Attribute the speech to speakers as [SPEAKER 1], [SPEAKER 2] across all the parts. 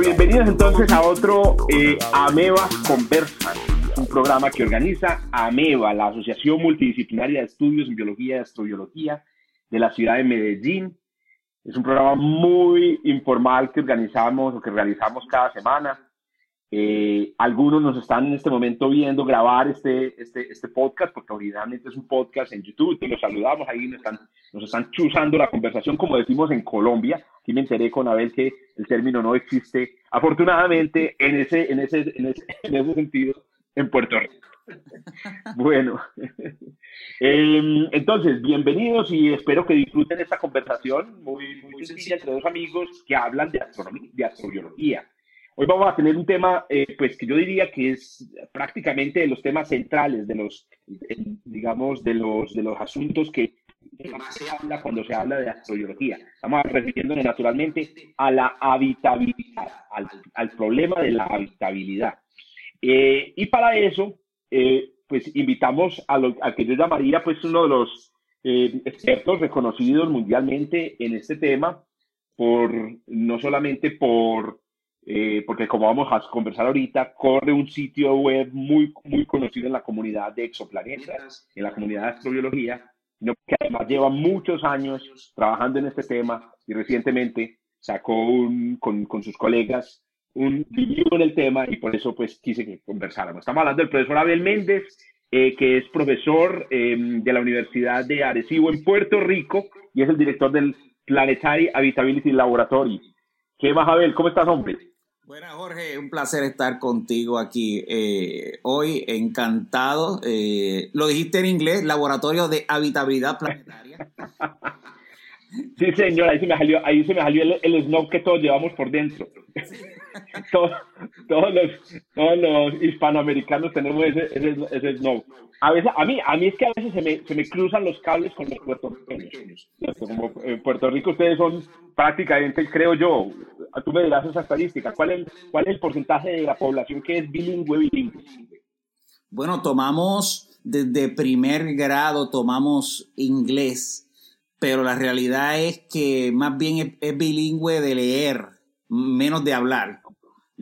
[SPEAKER 1] Bienvenidos entonces a otro eh, Ameba Conversan, un programa que organiza Ameba, la Asociación Multidisciplinaria de Estudios en Biología y Astrobiología de la ciudad de Medellín. Es un programa muy informal que organizamos o que realizamos cada semana. Eh, algunos nos están en este momento viendo grabar este, este, este podcast, porque originalmente es un podcast en YouTube, y los saludamos ahí, nos están, nos están chuzando la conversación, como decimos en Colombia. Aquí me enteré con Abel que el término no existe, afortunadamente, en ese, en ese, en ese, en ese sentido, en Puerto Rico. Bueno, eh, entonces, bienvenidos y espero que disfruten esta conversación muy, muy sencilla entre dos amigos que hablan de astronomía, de astrobiología. Hoy vamos a tener un tema, eh, pues que yo diría que es prácticamente de los temas centrales, de los, digamos, de los, de los asuntos que más se habla cuando se habla de astrobiología. Estamos refiriéndonos naturalmente a la habitabilidad, al, al problema de la habitabilidad. Eh, y para eso, eh, pues invitamos a lo a que yo llamaría, pues, uno de los eh, expertos reconocidos mundialmente en este tema, por no solamente por eh, porque como vamos a conversar ahorita, corre un sitio web muy, muy conocido en la comunidad de exoplanetas, en la comunidad de astrobiología, que además lleva muchos años trabajando en este tema y recientemente sacó un, con, con sus colegas un video en el tema y por eso pues quise que conversáramos. Estamos hablando del profesor Abel Méndez, eh, que es profesor eh, de la Universidad de Arecibo en Puerto Rico y es el director del Planetary Habitability Laboratory. ¿Qué más, Abel? ¿Cómo estás, hombre?
[SPEAKER 2] Buenas, Jorge, un placer estar contigo aquí eh, hoy, encantado. Eh, lo dijiste en inglés, Laboratorio de Habitabilidad Planetaria.
[SPEAKER 1] sí, señor, ahí se me salió, ahí se me salió el, el snob que todos llevamos por dentro. todos, todos, los, hispanoamericanos tenemos ese, ese, ese snob. A veces, a mí, a mí es que a veces se me, se me cruzan los cables con los puertorriqueños. Como en Puerto Rico ustedes son prácticamente, creo yo, tú me dirás esa estadística, ¿cuál es, cuál es el porcentaje de la población que es bilingüe, bilingüe?
[SPEAKER 2] Bueno, tomamos desde primer grado, tomamos inglés, pero la realidad es que más bien es bilingüe de leer, menos de hablar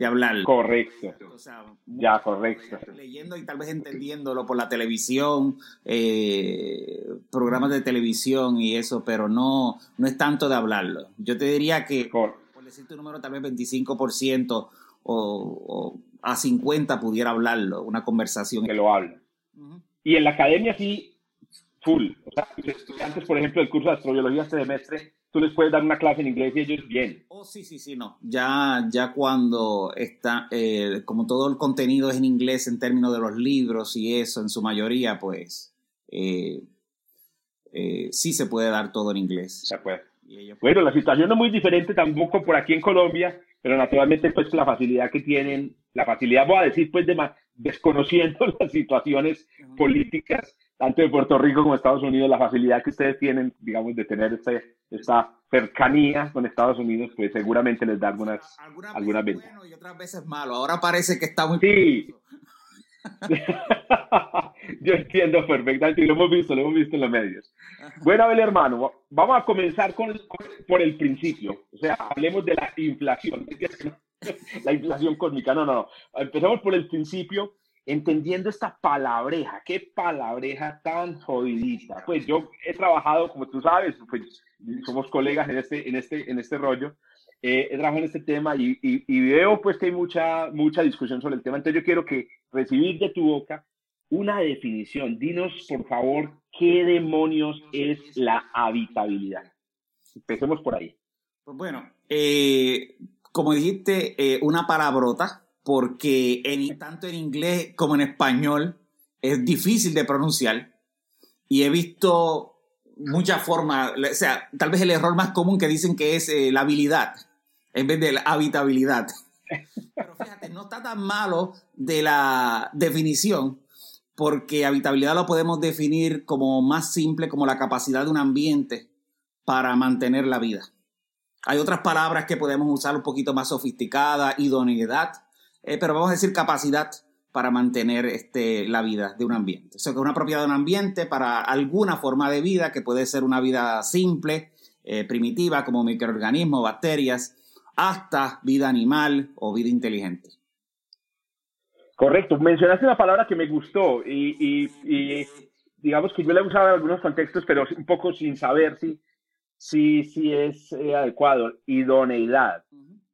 [SPEAKER 2] de hablar.
[SPEAKER 1] Correcto. O sea, ya, correcto.
[SPEAKER 2] Leyendo y tal vez entendiéndolo por la televisión, eh, programas de televisión y eso, pero no, no es tanto de hablarlo. Yo te diría que, por, por decirte un número, tal vez 25% o, o, a 50% pudiera hablarlo, una conversación.
[SPEAKER 1] Que lo. Uh -huh. Y en la academia sí, full. O sea, los estudiantes, por ejemplo, del curso de astrobiología este semestre, tú les puedes dar una clase en inglés y ellos bien.
[SPEAKER 2] Oh, sí, sí, sí, no. Ya, ya cuando está, eh, como todo el contenido es en inglés en términos de los libros y eso, en su mayoría, pues, eh, eh, sí se puede dar todo en inglés.
[SPEAKER 1] Se puede. Bueno, la situación no es muy diferente tampoco por aquí en Colombia, pero naturalmente, pues, la facilidad que tienen, la facilidad, voy a decir, pues, de más, desconociendo las situaciones uh -huh. políticas, tanto de Puerto Rico como de Estados Unidos, la facilidad que ustedes tienen, digamos, de tener este, esta cercanía con Estados Unidos, pues seguramente les da algunas,
[SPEAKER 2] algunas,
[SPEAKER 1] algunas ventajas.
[SPEAKER 2] Bueno y otras veces malo. Ahora parece que está muy...
[SPEAKER 1] Sí. Yo entiendo perfectamente y lo hemos visto, lo hemos visto en los medios. Bueno, Abel, hermano, vamos a comenzar con, con, por el principio. O sea, hablemos de la inflación. La inflación cósmica. No, no, no. Empezamos por el principio entendiendo esta palabreja, qué palabreja tan jodidita. Pues yo he trabajado, como tú sabes, pues somos colegas en este, en este, en este rollo, eh, he trabajado en este tema y, y, y, veo pues que hay mucha, mucha discusión sobre el tema. Entonces yo quiero que recibir de tu boca una definición. Dinos, por favor, qué demonios es la habitabilidad. Empecemos por ahí.
[SPEAKER 2] Pues bueno, eh, como dijiste, eh, una palabrota porque en, tanto en inglés como en español es difícil de pronunciar y he visto muchas formas, o sea, tal vez el error más común que dicen que es eh, la habilidad en vez de la habitabilidad. Pero fíjate, no está tan malo de la definición, porque habitabilidad lo podemos definir como más simple, como la capacidad de un ambiente para mantener la vida. Hay otras palabras que podemos usar un poquito más sofisticadas, idoneidad, eh, pero vamos a decir capacidad para mantener este, la vida de un ambiente. O sea, que una propiedad de un ambiente para alguna forma de vida, que puede ser una vida simple, eh, primitiva, como microorganismos, bacterias, hasta vida animal o vida inteligente.
[SPEAKER 1] Correcto. Mencionaste una palabra que me gustó y, digamos que yo la he usado en algunos contextos, pero un poco sin saber si, si, si es eh, adecuado. Idoneidad.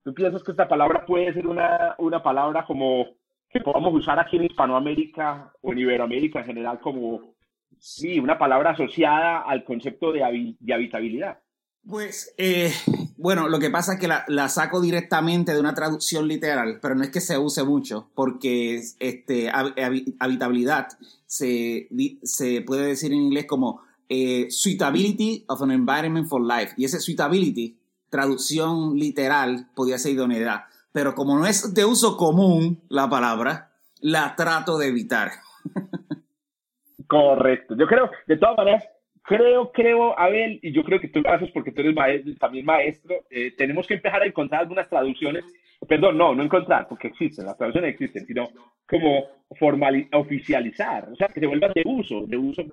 [SPEAKER 1] ¿Tú piensas que esta palabra puede ser una, una palabra como que podamos usar aquí en Hispanoamérica o en Iberoamérica en general como, sí, una palabra asociada al concepto de, de habitabilidad?
[SPEAKER 2] Pues, eh, bueno, lo que pasa es que la, saco directamente de una traducción literal, pero no es que se use mucho, porque este, habitabilidad se, se puede decir en inglés como eh, suitability of an environment for life. Y ese suitability, traducción literal, podría ser idoneidad. Pero como no es de uso común la palabra, la trato de evitar.
[SPEAKER 1] Correcto. Yo creo, de todas maneras, creo, creo, Abel, y yo creo que tú lo haces porque tú eres también maestro, eh, tenemos que empezar a encontrar algunas traducciones, perdón, no, no encontrar, porque existen, las traducciones existen, sino como formal, oficializar, o sea, que se vuelvan de uso, de uso.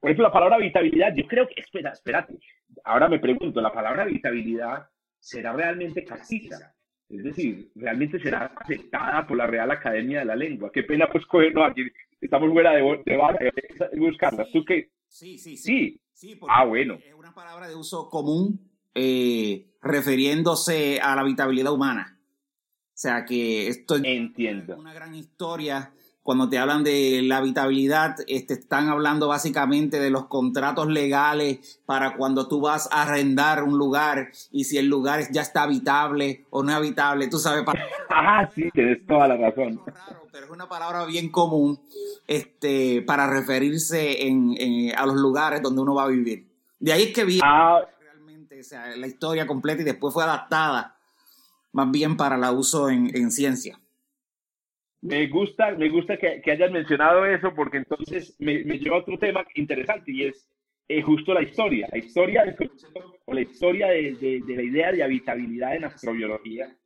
[SPEAKER 1] Por ejemplo, la palabra habitabilidad, yo creo que, espera, espérate, ahora me pregunto, ¿la palabra habitabilidad será realmente castiza? Es decir, realmente será aceptada por la Real Academia de la Lengua. Qué pena pues cogernos aquí, estamos fuera de, de, de buscarla. ¿Tú qué,
[SPEAKER 2] Sí, sí, sí.
[SPEAKER 1] Sí, ah, bueno.
[SPEAKER 2] Es una palabra de uso común eh, refiriéndose a la habitabilidad humana. O sea que esto
[SPEAKER 1] Entiendo.
[SPEAKER 2] es una gran historia cuando te hablan de la habitabilidad, este, están hablando básicamente de los contratos legales para cuando tú vas a arrendar un lugar y si el lugar ya está habitable o no habitable, tú sabes. Para...
[SPEAKER 1] ah, sí, tienes toda la razón.
[SPEAKER 2] pero es una palabra bien común este, para referirse en, a los lugares donde uno va a vivir. De ahí es que viene ah. realmente o sea, la historia completa y después fue adaptada más bien para el uso en, en ciencia.
[SPEAKER 1] Me gusta, me gusta que, que hayas mencionado eso porque entonces me, lleva a otro tema interesante y es eh, justo la historia, la historia o la historia de, la idea de habitabilidad en astrobiología.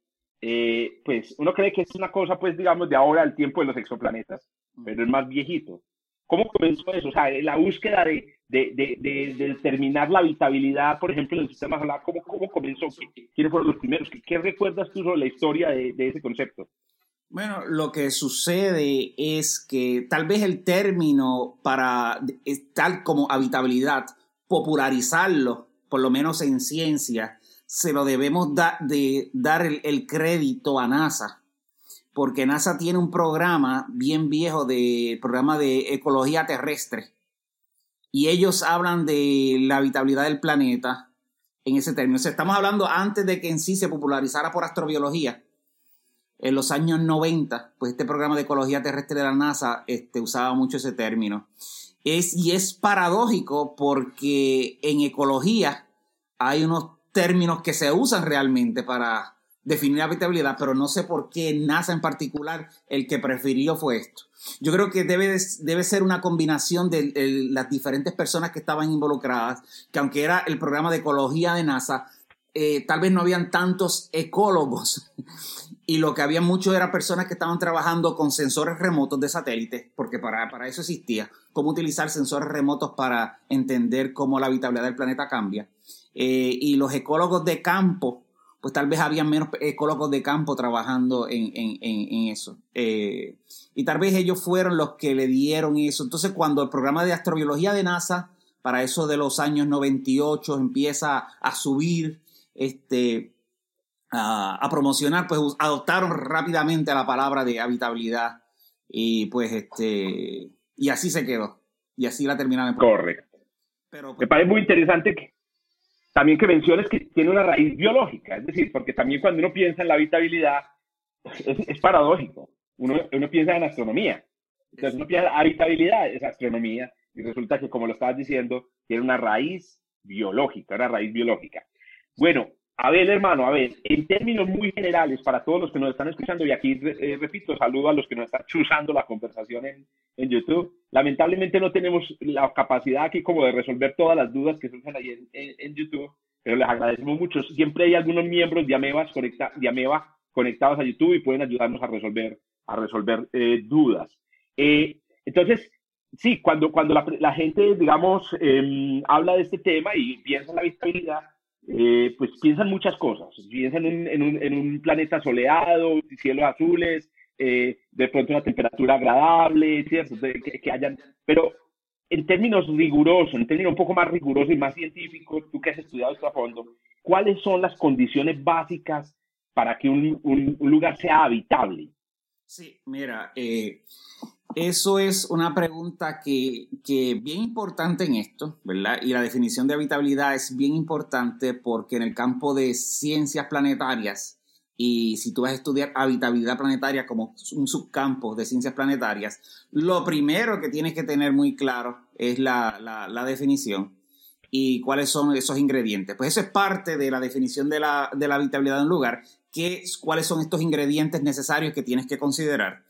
[SPEAKER 1] Eh, pues uno cree que es una cosa, pues digamos, de ahora al tiempo de los exoplanetas, pero es más viejito. ¿Cómo comenzó eso? O sea, la búsqueda de, determinar la habitabilidad, por ejemplo, en el sistema solar, ¿cómo, cómo comenzó? ¿Quiénes fueron los primeros? ¿Qué, ¿Qué, recuerdas tú sobre la historia de, ese concepto?
[SPEAKER 2] Bueno, lo que sucede es que tal vez el término para tal como habitabilidad, popularizarlo, por lo menos en ciencia, se lo debemos de dar el, crédito a NASA, porque NASA tiene un programa bien viejo de programa de ecología terrestre y ellos hablan de la habitabilidad del planeta en ese término. estamos hablando antes de que en sí se popularizara por astrobiología en los años 90, pues este programa de ecología terrestre de la NASA este, usaba mucho ese término. Es, y es paradójico porque en ecología hay unos términos que se usan realmente para definir habitabilidad, pero no sé por qué NASA en particular el que prefirió fue esto. Yo creo que debe, debe ser una combinación de, las diferentes personas que estaban involucradas, que aunque era el programa de ecología de NASA, eh, tal vez no habían tantos ecólogos y lo que había mucho eran personas que estaban trabajando con sensores remotos de satélite, porque para, para eso existía, cómo utilizar sensores remotos para entender cómo la habitabilidad del planeta cambia. Eh, y los ecólogos de campo, pues tal vez había menos ecólogos de campo trabajando en, en, en, eso. Eh, y tal vez ellos fueron los que le dieron eso. Entonces, cuando el programa de astrobiología de NASA, para eso de los años 98, empieza a subir este, a, promocionar, pues adoptaron rápidamente la palabra de habitabilidad y pues este, y así se quedó. Y así la terminaron.
[SPEAKER 1] Correcto. Pero, Me parece muy interesante que, también que menciones que tiene una raíz biológica, es decir, porque también cuando uno piensa en la habitabilidad, es, paradójico. Uno, uno, piensa en astronomía. Entonces uno piensa en habitabilidad, es astronomía, y resulta que, como lo estabas diciendo, tiene una raíz biológica, una raíz biológica. Bueno, A ver, hermano, a ver, en términos muy generales, para todos los que nos están escuchando, y aquí eh, repito, saludo a los que nos están chuzando la conversación en, en, YouTube. Lamentablemente no tenemos la capacidad aquí como de resolver todas las dudas que surgen ahí en, en, YouTube, pero les agradecemos mucho. Siempre hay algunos miembros de Ameba, conecta, de Ameba conectados a YouTube y pueden ayudarnos a resolver, a resolver eh, dudas. Eh, entonces, sí, cuando, cuando la, la gente, digamos, em, habla de este tema y piensa en la visibilidad, eh, pues piensan muchas cosas. Piensan en un, en un, planeta soleado, cielos azules, eh, de pronto una temperatura agradable, ¿cierto? que, que, hayan, pero en términos rigurosos, en términos un poco más rigurosos y más científicos, tú que has estudiado esto a fondo, ¿cuáles son las condiciones básicas para que un, un, un lugar sea habitable?
[SPEAKER 2] Sí, mira, eh, eso es una pregunta que, que bien importante en esto, ¿verdad? Y la definición de habitabilidad es bien importante porque en el campo de ciencias planetarias, y si tú vas a estudiar habitabilidad planetaria como un subcampo de ciencias planetarias, lo primero que tienes que tener muy claro es la, la, definición y cuáles son esos ingredientes. Pues eso es parte de la definición de la, de la habitabilidad de un lugar, que, cuáles son estos ingredientes necesarios que tienes que considerar.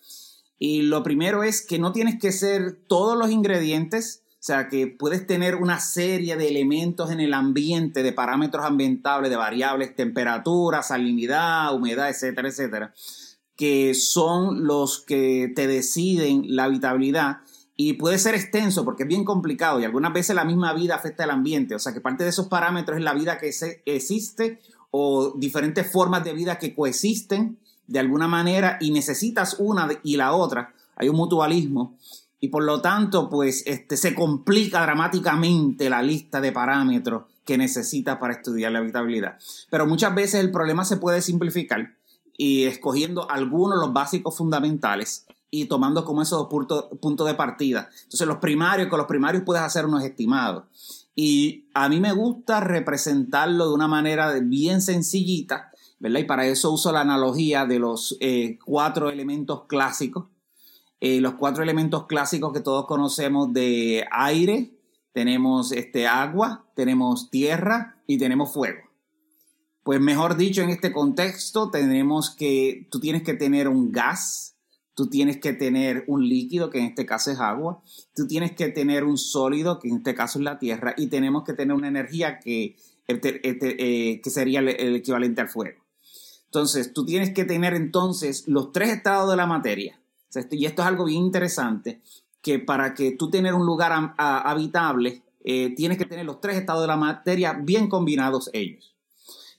[SPEAKER 2] Y lo primero es que no tienes que ser todos los ingredientes, o sea, que puedes tener una serie de elementos en el ambiente, de parámetros ambientales, de variables, temperatura, salinidad, humedad, etcétera, etcétera, que son los que te deciden la habitabilidad. Y puede ser extenso porque es bien complicado y algunas veces la misma vida afecta al ambiente. O sea que parte de esos parámetros es la vida que existe o diferentes formas de vida que coexisten de alguna manera y necesitas una y la otra, hay un mutualismo y por lo tanto pues este, se complica dramáticamente la lista de parámetros que necesitas para estudiar la habitabilidad. Pero muchas veces el problema se puede simplificar y escogiendo algunos los básicos fundamentales y tomando como esos puntos punto de partida. Entonces los primarios, con los primarios puedes hacer unos estimados. Y a mí me gusta representarlo de una manera bien sencillita ¿verdad? Y para eso uso la analogía de los eh, cuatro elementos clásicos. Eh, los cuatro elementos clásicos que todos conocemos de aire, tenemos este, agua, tenemos tierra y tenemos fuego. Pues mejor dicho, en este contexto tenemos que, tú tienes que tener un gas, tú tienes que tener un líquido, que en este caso es agua, tú tienes que tener un sólido, que en este caso es la tierra, y tenemos que tener una energía que, este, este, eh, que sería el equivalente al fuego. Entonces, tú tienes que tener entonces los tres estados de la materia. y esto es algo bien interesante, que para que tú tener un lugar habitable, eh, tienes que tener los tres estados de la materia bien combinados ellos.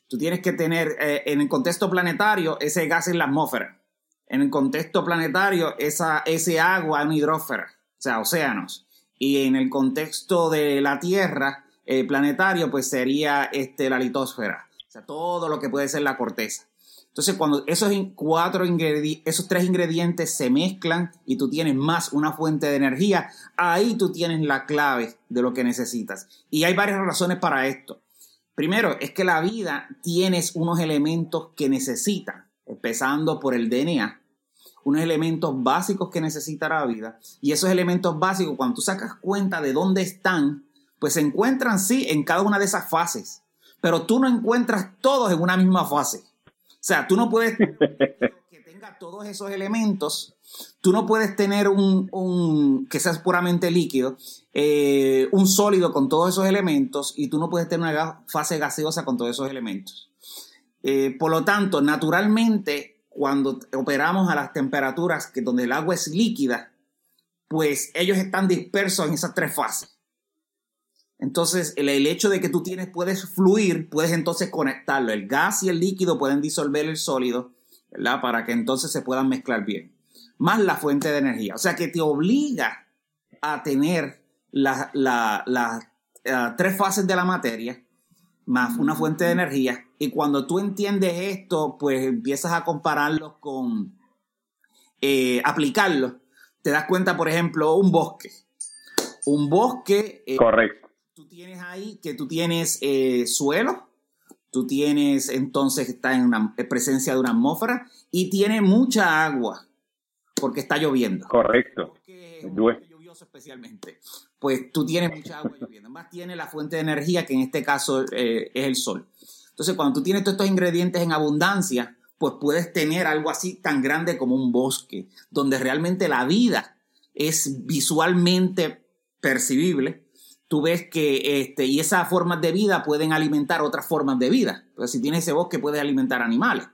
[SPEAKER 2] Tú tienes que tener eh, en el contexto planetario ese gas en la atmósfera. En el contexto planetario esa, ese agua en hidrósfera, o sea, océanos. Y en el contexto de la Tierra eh, planetario, pues sería este, la litosfera. O sea, todo lo que puede ser la corteza. Entonces, cuando esos cuatro esos tres ingredientes se mezclan y tú tienes más una fuente de energía, ahí tú tienes la clave de lo que necesitas. Y hay varias razones para esto. Primero, es que la vida tienes unos elementos que necesita, empezando por el DNA, unos elementos básicos que necesita la vida. Y esos elementos básicos, cuando tú sacas cuenta de dónde están, pues se encuentran sí en cada una de esas fases, pero tú no encuentras todos en una misma fase. O sea, tú no puedes que tenga todos esos elementos. Tú no puedes tener un, que sea puramente líquido, eh, un sólido con todos esos elementos y tú no puedes tener una fase gaseosa con todos esos elementos. Eh, por lo tanto, naturalmente, cuando operamos a las temperaturas que donde el agua es líquida, pues ellos están dispersos en esas tres fases. Entonces, el, hecho de que tú tienes, puedes fluir, puedes entonces conectarlo. El gas y el líquido pueden disolver el sólido, ¿verdad? Para que entonces se puedan mezclar bien. Más la fuente de energía. O sea, que te obliga a tener las eh, tres fases de la materia, más una fuente de energía. Y cuando tú entiendes esto, pues empiezas a compararlo con eh, aplicarlo. Te das cuenta, por ejemplo, un bosque. Un bosque.
[SPEAKER 1] Eh, Correcto
[SPEAKER 2] tú tienes ahí que tú tienes eh, suelo, tú tienes entonces está en una presencia de una atmósfera y tiene mucha agua porque está lloviendo.
[SPEAKER 1] Correcto.
[SPEAKER 2] lluvioso especialmente. Pues tú tienes mucha agua lloviendo. Más tiene la fuente de energía que en este caso eh, es el sol. Entonces, cuando tú tienes todos estos ingredientes en abundancia, pues puedes tener algo así tan grande como un bosque, donde realmente la vida es visualmente percibible. Tú ves que, este, y esas formas de vida pueden alimentar otras formas de vida. Entonces, si tienes ese bosque, puedes alimentar animales.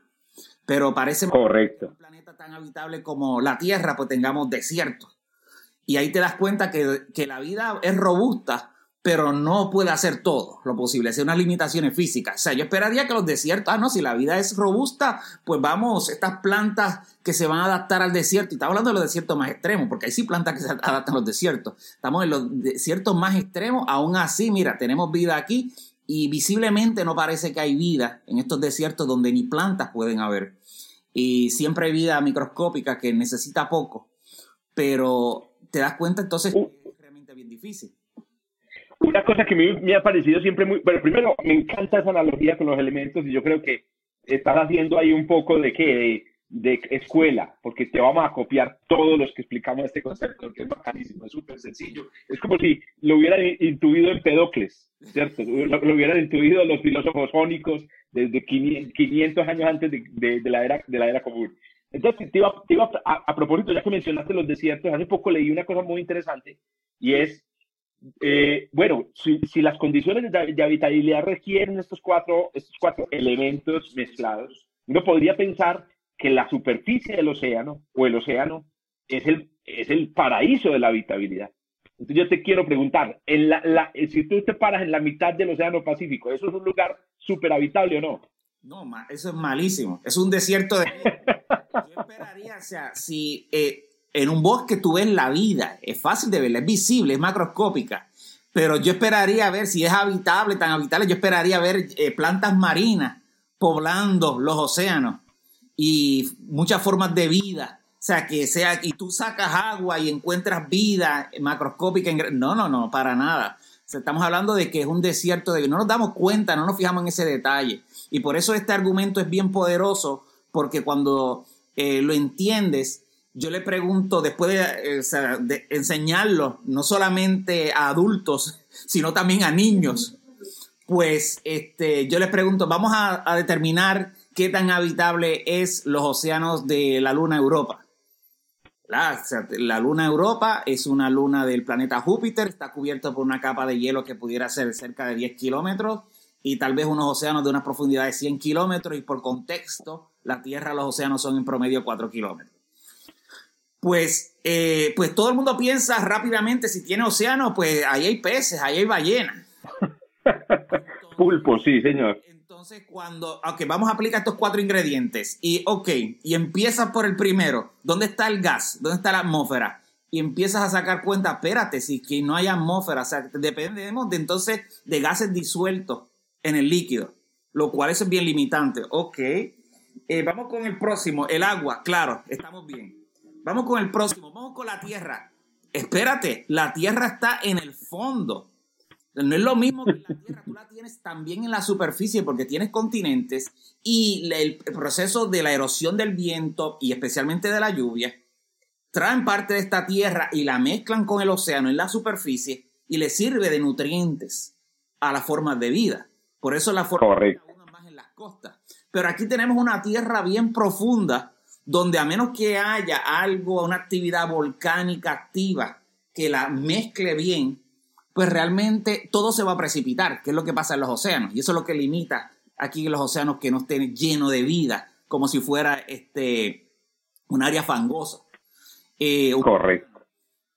[SPEAKER 2] Pero parece
[SPEAKER 1] Correcto.
[SPEAKER 2] un planeta tan habitable como la Tierra, pues tengamos desiertos. Y ahí te das cuenta que, que la vida es robusta, pero no puede hacer todo lo posible, hacer unas limitaciones físicas. O sea, yo esperaría que los desiertos, ah, no, si la vida es robusta, pues vamos, estas plantas que se van a adaptar al desierto, y estamos hablando de los desiertos más extremos, porque hay sí plantas que se adaptan a los desiertos. Estamos en los desiertos más extremos, aún así, mira, tenemos vida aquí y visiblemente no parece que hay vida en estos desiertos donde ni plantas pueden haber. Y siempre hay vida microscópica que necesita poco, pero te das cuenta entonces uh. que es realmente bien difícil.
[SPEAKER 1] Una cosa que me, me ha parecido siempre muy, bueno, primero me encanta esa analogía con los elementos y yo creo que estás haciendo ahí un poco de que de, escuela, porque te vamos a copiar todos los que explicamos este concepto, que es bacanísimo, es súper sencillo. Es como si lo hubieran intuido Empedocles, ¿cierto? Lo, hubieran intuido los filósofos jónicos desde 500 años antes de, de, la, era, de la era común. Entonces, te iba, te iba a, a, propósito, ya que mencionaste los desiertos, hace poco leí una cosa muy interesante y es, eh, bueno, si, si, las condiciones de, habitabilidad requieren estos cuatro, estos cuatro elementos mezclados, uno podría pensar que la superficie del océano o el océano es el, es el paraíso de la habitabilidad. Entonces yo te quiero preguntar, en la, la, si tú te paras en la mitad del océano Pacífico, ¿eso es un lugar súper habitable o no?
[SPEAKER 2] No, eso es malísimo. Es un desierto de... Yo esperaría, o sea, si eh, en un bosque tú ves la vida, es fácil de verla, es visible, es macroscópica, pero yo esperaría ver si es habitable, tan habitable, yo esperaría ver eh, plantas marinas poblando los océanos y muchas formas de vida. O sea, que sea, y tú sacas agua y encuentras vida macroscópica. No, no, no, para nada. estamos hablando de que es un desierto, de no nos damos cuenta, no nos fijamos en ese detalle. Y por eso este argumento es bien poderoso, porque cuando eh, lo entiendes, yo le pregunto, después de, eh, enseñarlo, no solamente a adultos, sino también a niños, pues este, yo les pregunto, vamos a, determinar qué tan habitable es los océanos de la luna Europa. La, la, luna Europa es una luna del planeta Júpiter, está cubierto por una capa de hielo que pudiera ser cerca de 10 kilómetros y tal vez unos océanos de una profundidad de 100 kilómetros y por contexto, la Tierra, los océanos son en promedio 4 kilómetros. Pues, eh, pues todo el mundo piensa rápidamente, si tiene océano, pues ahí hay peces, ahí hay ballenas.
[SPEAKER 1] Pulpo, sí, señor.
[SPEAKER 2] Entonces, cuando, ok, vamos a aplicar estos cuatro ingredientes y, ok, y empiezas por el primero, ¿dónde está el gas? ¿Dónde está la atmósfera? Y empiezas a sacar cuenta, espérate, si que no hay atmósfera, o sea, dependemos de entonces de gases disueltos en el líquido, lo cual es bien limitante. Ok, eh, vamos con el próximo, el agua, claro, estamos bien. Vamos con el próximo, vamos con la tierra. Espérate, la tierra está en el fondo. No es lo mismo que la tierra, tú la tienes también en la superficie porque tienes continentes y el proceso de la erosión del viento y especialmente de la lluvia traen parte de esta tierra y la mezclan con el océano en la superficie y le sirve de nutrientes a las formas de vida. Por eso la forma más en las costas. Pero aquí tenemos una tierra bien profunda donde a menos que haya algo, una actividad volcánica activa que la mezcle bien, pues realmente todo se va a precipitar, que es lo que pasa en los océanos. Y eso es lo que limita aquí los océanos que no estén llenos de vida, como si fuera este, un área fangosa.
[SPEAKER 1] Eh, Correcto.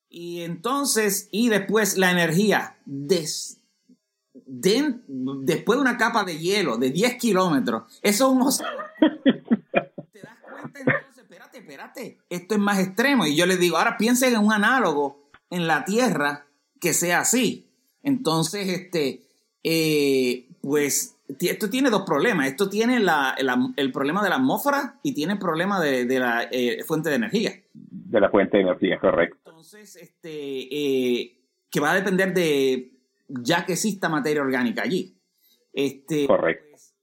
[SPEAKER 2] Y entonces, y después la energía, des, después de una capa de hielo de 10 kilómetros, eso es un océano. ¿Te das cuenta entonces? Espérate, espérate, esto es más extremo. Y yo les digo, ahora piensen en un análogo en la Tierra que sea así. Entonces, este, eh, pues esto tiene dos problemas. Esto tiene el problema de la atmósfera y tiene el problema de, la eh, fuente de energía.
[SPEAKER 1] De la fuente de energía, correcto.
[SPEAKER 2] Entonces, este, eh, que va a depender de ya que exista materia orgánica allí. Este,
[SPEAKER 1] Correcto. Pues,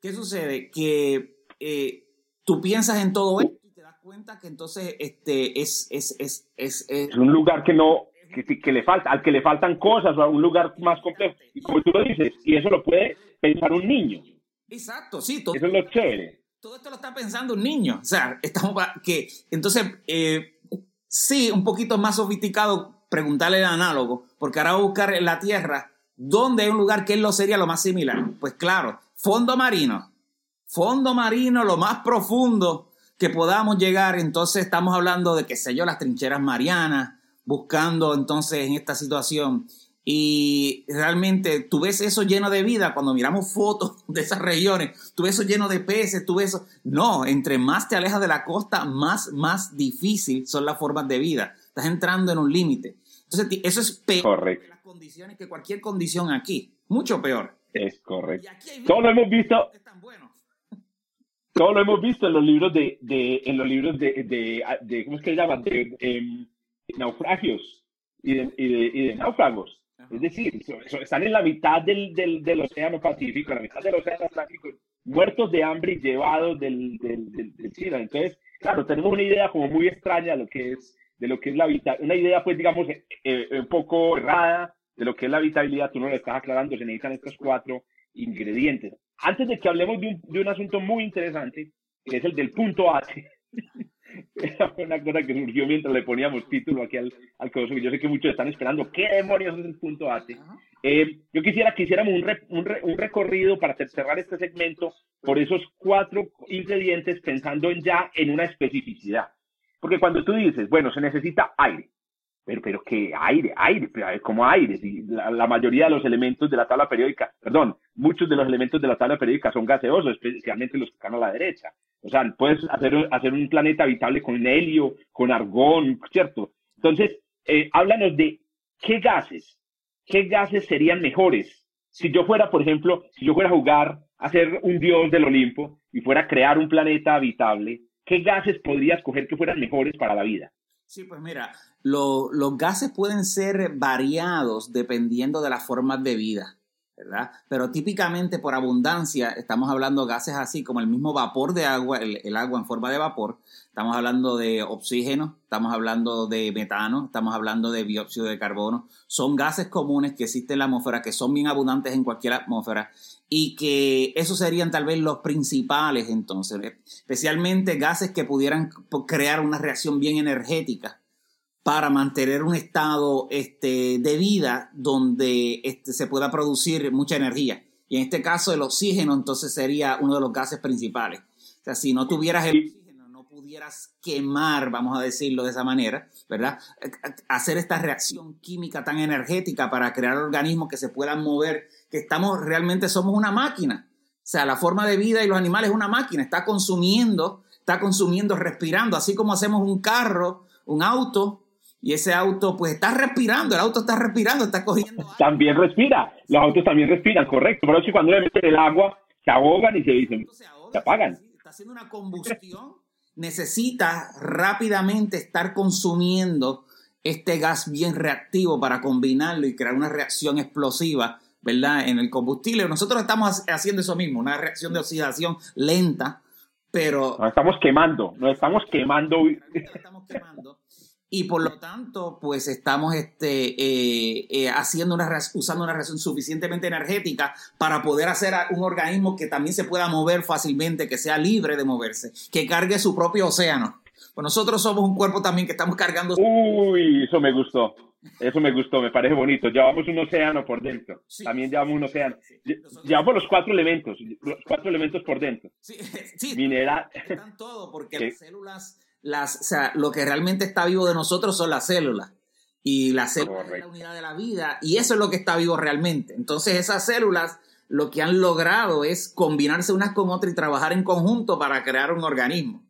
[SPEAKER 2] ¿Qué sucede? Que eh, tú piensas en todo esto y te das cuenta que entonces este, es, es, es, es,
[SPEAKER 1] es un lugar que no, que, le falta, al que le faltan cosas, o a un lugar más complejo. Y como tú lo dices, y eso lo puede pensar un niño.
[SPEAKER 2] Exacto, sí.
[SPEAKER 1] Todo, Eso es lo chévere.
[SPEAKER 2] Todo esto lo está pensando un niño. O sea, estamos que entonces eh, sí, un poquito más sofisticado preguntarle al análogo, porque ahora va a buscar en la Tierra dónde hay un lugar que él lo sería lo más similar. Pues claro, fondo marino. Fondo marino, lo más profundo que podamos llegar. Entonces estamos hablando de, qué sé yo, las trincheras marianas, buscando entonces en esta situación. Y realmente tú ves eso lleno de vida cuando miramos fotos de esas regiones, tú ves eso lleno de peces, tú ves eso. No, entre más te alejas de la costa, más, más difícil son las formas de vida. Estás entrando en un límite. Entonces, eso es peor que las condiciones que cualquier condición aquí. Mucho peor.
[SPEAKER 1] Es correcto. Todo lo hemos visto. Todo lo hemos visto en los libros de, de en los libros de, de, ¿cómo es que se llaman? De, em, naufragios y de, y de, náufragos. Es decir, están en la mitad del, del, del, Océano Pacífico, en la mitad del Océano Atlántico, muertos de hambre y llevados del, del, del, Entonces, claro, tenemos una idea como muy extraña de lo que es de lo que es la habitabilidad, una idea pues digamos eh, eh, un poco errada de lo que es la habitabilidad, tú no lo estás aclarando, se necesitan estos cuatro ingredientes. Antes de que hablemos de un, de un asunto muy interesante, que es el del punto H, esa fue una cosa que surgió mientras le poníamos título aquí al, al que yo sé que muchos están esperando, ¿qué demonios es el punto H? Eh, yo quisiera que hiciéramos un, un, un, recorrido para cerrar este segmento por esos cuatro ingredientes pensando en ya en una especificidad. Porque cuando tú dices, bueno, se necesita aire, pero, pero ¿qué aire? Aire, como aire. Si la, mayoría de los elementos de la tabla periódica, perdón, muchos de los elementos de la tabla periódica son gaseosos, especialmente los que están a la derecha. O sea, puedes hacer, hacer un planeta habitable con helio, con argón, ¿cierto? Entonces, eh, háblanos de qué gases, qué gases serían mejores. Si yo fuera, por ejemplo, si yo fuera a jugar, a ser un dios del Olimpo y fuera a crear un planeta habitable, ¿qué gases podrías coger que fueran mejores para la vida?
[SPEAKER 2] Sí, pues mira, los gases pueden ser variados dependiendo de las formas de vida, ¿verdad? Pero típicamente por abundancia estamos hablando de gases así como el mismo vapor de agua, el, agua en forma de vapor, estamos hablando de oxígeno, estamos hablando de metano, estamos hablando de dióxido de carbono, son gases comunes que existen en la atmósfera, que son bien abundantes en cualquier atmósfera y que esos serían tal vez los principales entonces, especialmente gases que pudieran crear una reacción bien energética para mantener un estado este, de vida donde este, se pueda producir mucha energía. Y en este caso el oxígeno entonces sería uno de los gases principales. O sea, si no tuvieras el oxígeno, no pudieras quemar, vamos a decirlo de esa manera, ¿verdad? Hacer esta reacción química tan energética para crear organismos que se puedan mover que estamos realmente somos una máquina. O sea, la forma de vida y los animales es una máquina, está consumiendo, está consumiendo, respirando, así como hacemos un carro, un auto, y ese auto pues está respirando, el auto está respirando, está cogiendo.
[SPEAKER 1] También respira, los autos también respiran, correcto. Pero si cuando le meten el agua, se ahogan y se dicen, se, apagan.
[SPEAKER 2] está haciendo una combustión, necesita rápidamente estar consumiendo este gas bien reactivo para combinarlo y crear una reacción explosiva ¿verdad? En el combustible. Nosotros estamos haciendo eso mismo, una reacción de oxidación lenta, pero...
[SPEAKER 1] Nos estamos quemando, nos estamos quemando. estamos
[SPEAKER 2] quemando. Y por lo tanto, pues estamos este, eh, eh, haciendo una, usando una reacción suficientemente energética para poder hacer un organismo que también se pueda mover fácilmente, que sea libre de moverse, que cargue su propio océano. Pues nosotros somos un cuerpo también que estamos cargando.
[SPEAKER 1] Uy, eso me gustó. Eso me gustó, me parece bonito. Llevamos un océano por dentro. También llevamos un océano. Llevamos los cuatro elementos, los cuatro elementos por dentro.
[SPEAKER 2] Sí, sí. Mineral. Están todo, porque las células, las, o sea, lo que realmente está vivo de nosotros son las células. Y las células es la unidad de la vida, y eso es lo que está vivo realmente. Entonces, esas células lo que han logrado es combinarse unas con otras y trabajar en conjunto para crear un organismo.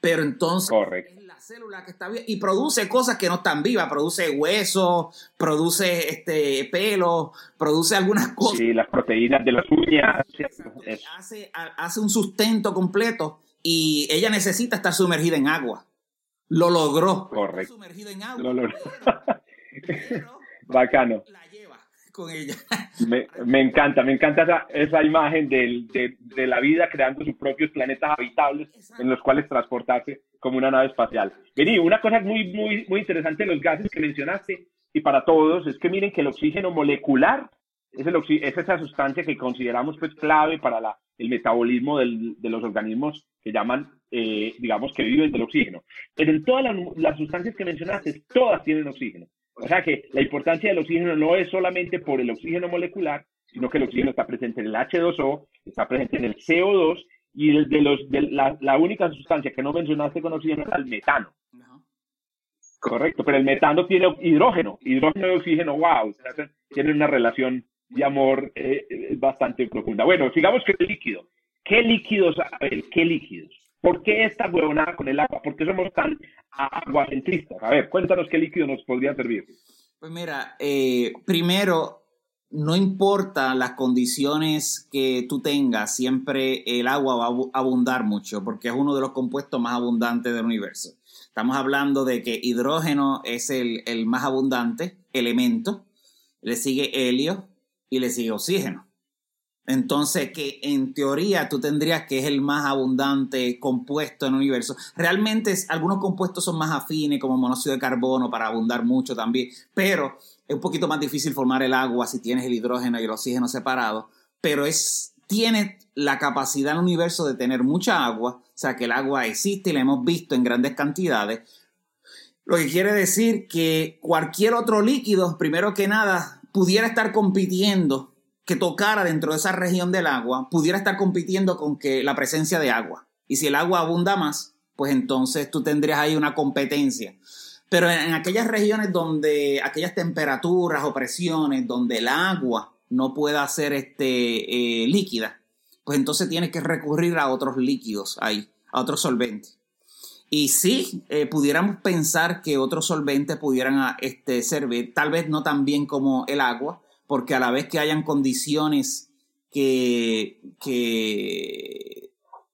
[SPEAKER 2] Pero entonces,
[SPEAKER 1] Correcto
[SPEAKER 2] célula que está viva y produce cosas que no están vivas, produce huesos, produce este pelo, produce algunas cosas.
[SPEAKER 1] Sí, las proteínas de las uñas.
[SPEAKER 2] Hace, hace un sustento completo y ella necesita estar sumergida en agua. Lo logró.
[SPEAKER 1] Correcto.
[SPEAKER 2] Sumergida en agua. Lo logró.
[SPEAKER 1] Bacano
[SPEAKER 2] con ella.
[SPEAKER 1] Me, encanta, me encanta esa, esa imagen de, de, la vida creando sus propios planetas habitables en los cuales transportarse como una nave espacial. Vení, una cosa muy, muy, muy interesante de los gases que mencionaste y para todos es que miren que el oxígeno molecular es, el es esa sustancia que consideramos pues clave para la, el metabolismo del, de los organismos que llaman, eh, digamos, que viven del oxígeno. Pero en todas las, sustancias que mencionaste, todas tienen oxígeno. O sea que la importancia del oxígeno no es solamente por el oxígeno molecular, sino que el oxígeno está presente en el H2O, está presente en el CO2 y de los, de la, la, única sustancia que no mencionaste con oxígeno es el metano. Correcto, pero el metano tiene hidrógeno, hidrógeno y oxígeno, wow, tienen una relación de amor eh, eh, bastante profunda. Bueno, sigamos con el líquido. ¿Qué líquidos? A ver, ¿qué líquidos? ¿Por qué esta huevonada con el agua? ¿Por qué somos tan aguacentristas? A ver, cuéntanos qué líquido nos podría servir.
[SPEAKER 2] Pues mira, eh, primero, no importa las condiciones que tú tengas, siempre el agua va a abundar mucho, porque es uno de los compuestos más abundantes del universo. Estamos hablando de que hidrógeno es el, el más abundante elemento, le sigue helio y le sigue oxígeno. Entonces, que en teoría tú tendrías que es el más abundante compuesto en el universo. Realmente algunos compuestos son más afines, como monóxido de carbono, para abundar mucho también, pero es un poquito más difícil formar el agua si tienes el hidrógeno y el oxígeno separados, pero es, tiene la capacidad en el universo de tener mucha agua, o sea que el agua existe y la hemos visto en grandes cantidades, lo que quiere decir que cualquier otro líquido, primero que nada, pudiera estar compitiendo, que tocara dentro de esa región del agua, pudiera estar compitiendo con que la presencia de agua. Y si el agua abunda más, pues entonces tú tendrías ahí una competencia. Pero en, aquellas regiones donde, aquellas temperaturas o presiones donde el agua no pueda ser este, eh, líquida, pues entonces tienes que recurrir a otros líquidos ahí, a otros solventes. Y sí, eh, pudiéramos pensar que otros solventes pudieran ah, este, servir, tal vez no tan bien como el agua, porque a la vez que hayan condiciones que, que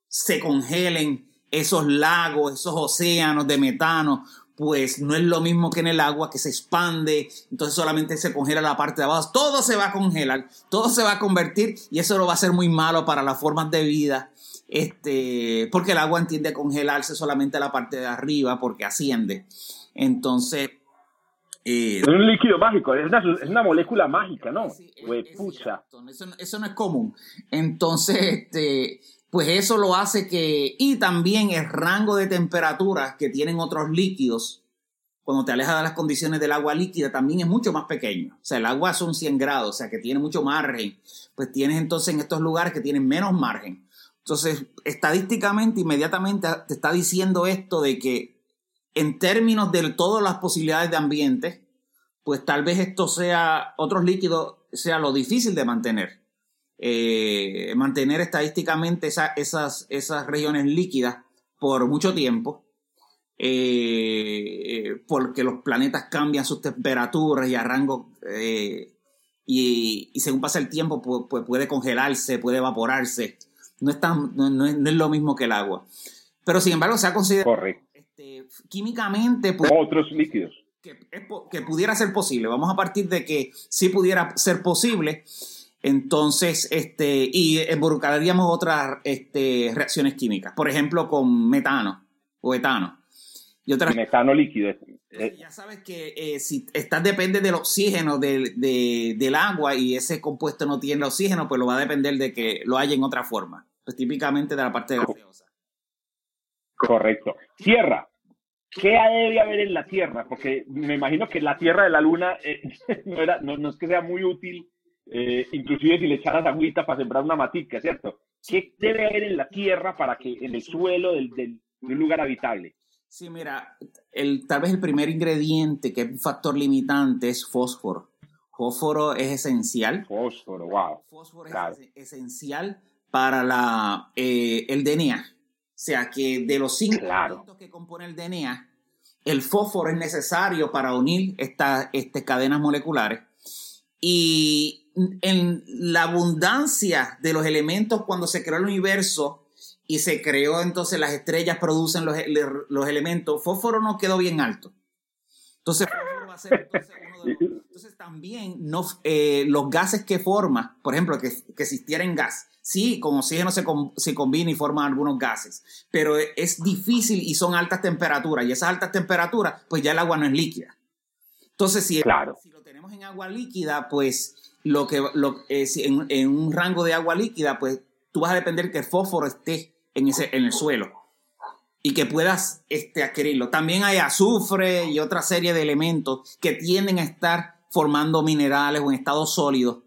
[SPEAKER 2] se congelen esos lagos, esos océanos de metano, pues no es lo mismo que en el agua que se expande, entonces solamente se congela la parte de abajo, todo se va a congelar, todo se va a convertir y eso lo va a ser muy malo para las formas de vida, este, porque el agua tiende a congelarse solamente la parte de arriba porque asciende. Entonces...
[SPEAKER 1] Eh, es un líquido mágico, es una, molécula mágica, ¿no?
[SPEAKER 2] Eso, eso no es común. Entonces, este pues eso lo hace que, y también el rango de temperaturas que tienen otros líquidos, cuando te alejas de las condiciones del agua líquida, también es mucho más pequeño. O sea, el agua son 100 grados, o sea, que tiene mucho margen. Pues tienes entonces en estos lugares que tienen menos margen. Entonces, estadísticamente, inmediatamente te está diciendo esto de que en términos de todas las posibilidades de ambiente, pues tal vez esto sea, otros líquidos, sea lo difícil de mantener. Eh, mantener estadísticamente esas, esas regiones líquidas por mucho tiempo, eh, porque los planetas cambian sus temperaturas y a eh, y, según pasa el tiempo, pues, puede congelarse, puede evaporarse. No es, no, es, lo mismo que el agua. Pero sin embargo, se ha considerado este, químicamente
[SPEAKER 1] otros líquidos.
[SPEAKER 2] Que, que pudiera ser posible. Vamos a partir de que sí pudiera ser posible entonces, este, y involucraríamos otras este, reacciones químicas, por ejemplo, con metano o etano.
[SPEAKER 1] Y otras... Metano líquido.
[SPEAKER 2] Ya sabes que eh, si estás depende del oxígeno del agua y ese compuesto no tiene oxígeno, pues lo va a depender de que lo haya en otra forma, pues típicamente de la parte gaseosa.
[SPEAKER 1] Correcto. Tierra. ¿Qué debe haber en la Tierra? Porque me imagino que la Tierra de la Luna eh, no, era, no es que sea muy útil eh, inclusive si le echaras agüita para sembrar una matica, ¿cierto? ¿Qué debe haber en la tierra para que en el suelo del, de un lugar habitable?
[SPEAKER 2] Sí, mira, el, tal vez el primer ingrediente que es un factor limitante es fósforo. Fósforo es esencial.
[SPEAKER 1] Fósforo, wow.
[SPEAKER 2] Fósforo es esencial para la, eh, el DNA. O sea que de los cinco elementos que compone el DNA, el fósforo es necesario para unir estas este, cadenas moleculares. Y en la abundancia de los elementos cuando se creó el universo y se creó entonces las estrellas producen los, los elementos, fósforo no quedó bien alto. Entonces, fósforo va a ser entonces uno de los, Entonces también no, eh, los gases que forma, por ejemplo, que, que existiera en gas, sí, con oxígeno se, se combina y forman algunos gases, pero es difícil y son altas temperaturas y esas altas temperaturas, pues ya el agua no es líquida. Entonces, si,
[SPEAKER 1] claro.
[SPEAKER 2] si lo tenemos en agua líquida, pues lo que lo, en, en, un rango de agua líquida, pues tú vas a depender que el fósforo esté en, ese, en el suelo y que puedas este, adquirirlo. También hay azufre y otra serie de elementos que tienden a estar formando minerales o en estado sólido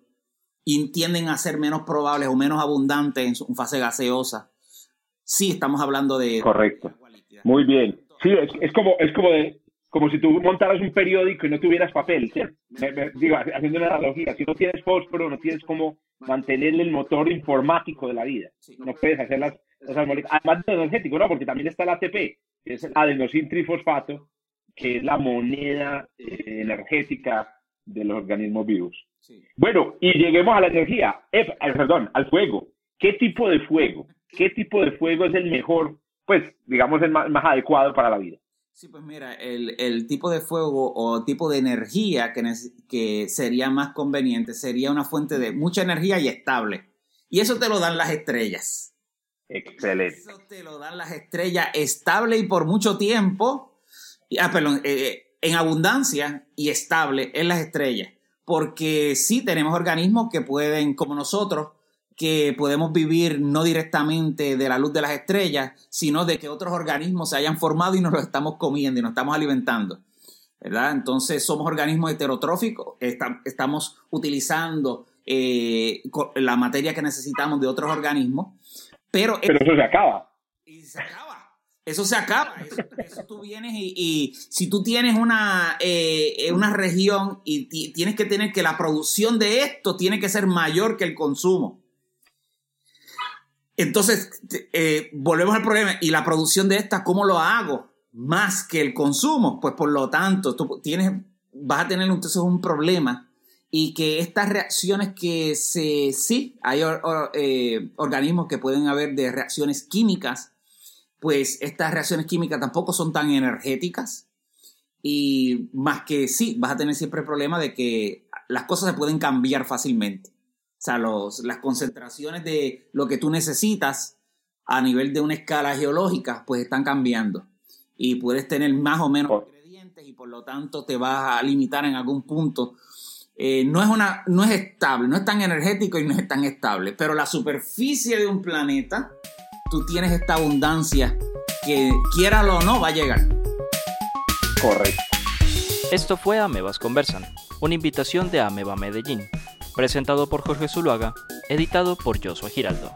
[SPEAKER 2] y tienden a ser menos probables o menos abundantes en su fase gaseosa. Sí, estamos hablando de...
[SPEAKER 1] Correcto. Muy bien. Sí, es, como, es como, de, como si tú montaras un periódico y no tuvieras papel. digo, haciendo una analogía, si no tienes fósforo, no tienes cómo mantener el motor informático de la vida. No puedes hacer las, Además de energético, ¿no? Porque también está el ATP, que es el adenosin trifosfato, que es la moneda eh, energética de los organismos vivos. Bueno, y lleguemos a la energía, eh, perdón, al fuego. ¿Qué tipo de fuego? ¿Qué tipo de fuego es el mejor, pues, digamos, el más, adecuado para la vida?
[SPEAKER 2] Sí, pues mira, el, tipo de fuego o tipo de energía que, que sería más conveniente sería una fuente de mucha energía y estable. Y eso te lo dan las estrellas.
[SPEAKER 1] Excelente.
[SPEAKER 2] Eso te lo dan las estrellas estable y por mucho tiempo. Ah, perdón, eh, en abundancia y estable en las estrellas porque sí tenemos organismos que pueden, como nosotros, que podemos vivir no directamente de la luz de las estrellas, sino de que otros organismos se hayan formado y nos los estamos comiendo y nos estamos alimentando. ¿verdad? Entonces somos organismos heterotróficos, estamos utilizando eh, la materia que necesitamos de otros organismos, pero...
[SPEAKER 1] Pero eso se acaba.
[SPEAKER 2] Y se acaba. Eso se acaba. Eso, tú vienes y, si tú tienes una, eh, una región y tienes que tener que la producción de esto tiene que ser mayor que el consumo. Entonces, eh, volvemos al problema. ¿Y la producción de esta, cómo lo hago? Más que el consumo. Pues por lo tanto, tú tienes, vas a tener entonces un problema y que estas reacciones que se, sí, hay eh, organismos que pueden haber de reacciones químicas pues estas reacciones químicas tampoco son tan energéticas y más que sí, vas a tener siempre el problema de que las cosas se pueden cambiar fácilmente. O sea, los, las concentraciones de lo que tú necesitas a nivel de una escala geológica, pues están cambiando. Y puedes tener más o menos ingredientes y por lo tanto te vas a limitar en algún punto. Eh, no, es una, no es estable, no es tan energético y no es tan estable. Pero la superficie de un planeta tú tienes esta abundancia que quiera o no va a llegar.
[SPEAKER 1] Correcto.
[SPEAKER 3] Esto fue Amebas Conversan, una invitación de Ameba Medellín, presentado por Jorge Zuluaga, editado por Joshua Giraldo.